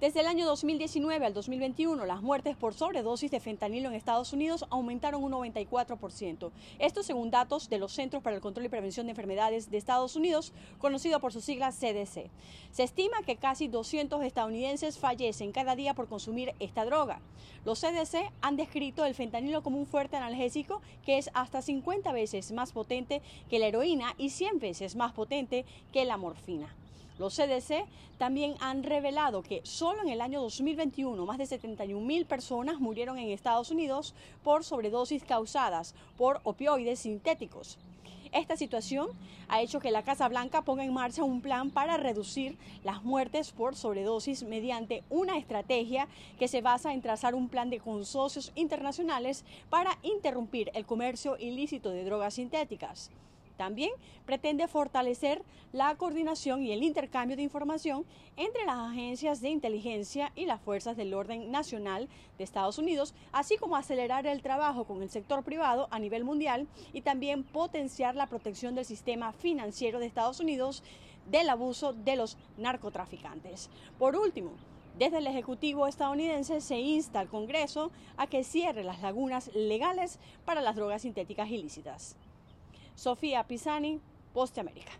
Desde el año 2019 al 2021, las muertes por sobredosis de fentanilo en Estados Unidos aumentaron un 94%. Esto según datos de los Centros para el Control y Prevención de Enfermedades de Estados Unidos, conocido por sus siglas CDC. Se estima que casi 200 estadounidenses fallecen cada día por consumir esta droga. Los CDC han descrito el fentanilo como un fuerte analgésico que es hasta 50 veces más potente que la heroína y 100 veces más potente que la morfina. Los CDC también han revelado que solo en el año 2021 más de 71 mil personas murieron en Estados Unidos por sobredosis causadas por opioides sintéticos. Esta situación ha hecho que la Casa Blanca ponga en marcha un plan para reducir las muertes por sobredosis mediante una estrategia que se basa en trazar un plan de consorcios internacionales para interrumpir el comercio ilícito de drogas sintéticas. También pretende fortalecer la coordinación y el intercambio de información entre las agencias de inteligencia y las fuerzas del orden nacional de Estados Unidos, así como acelerar el trabajo con el sector privado a nivel mundial y también potenciar la protección del sistema financiero de Estados Unidos del abuso de los narcotraficantes. Por último, desde el Ejecutivo estadounidense se insta al Congreso a que cierre las lagunas legales para las drogas sintéticas ilícitas. Sofía Pisani, Poste América.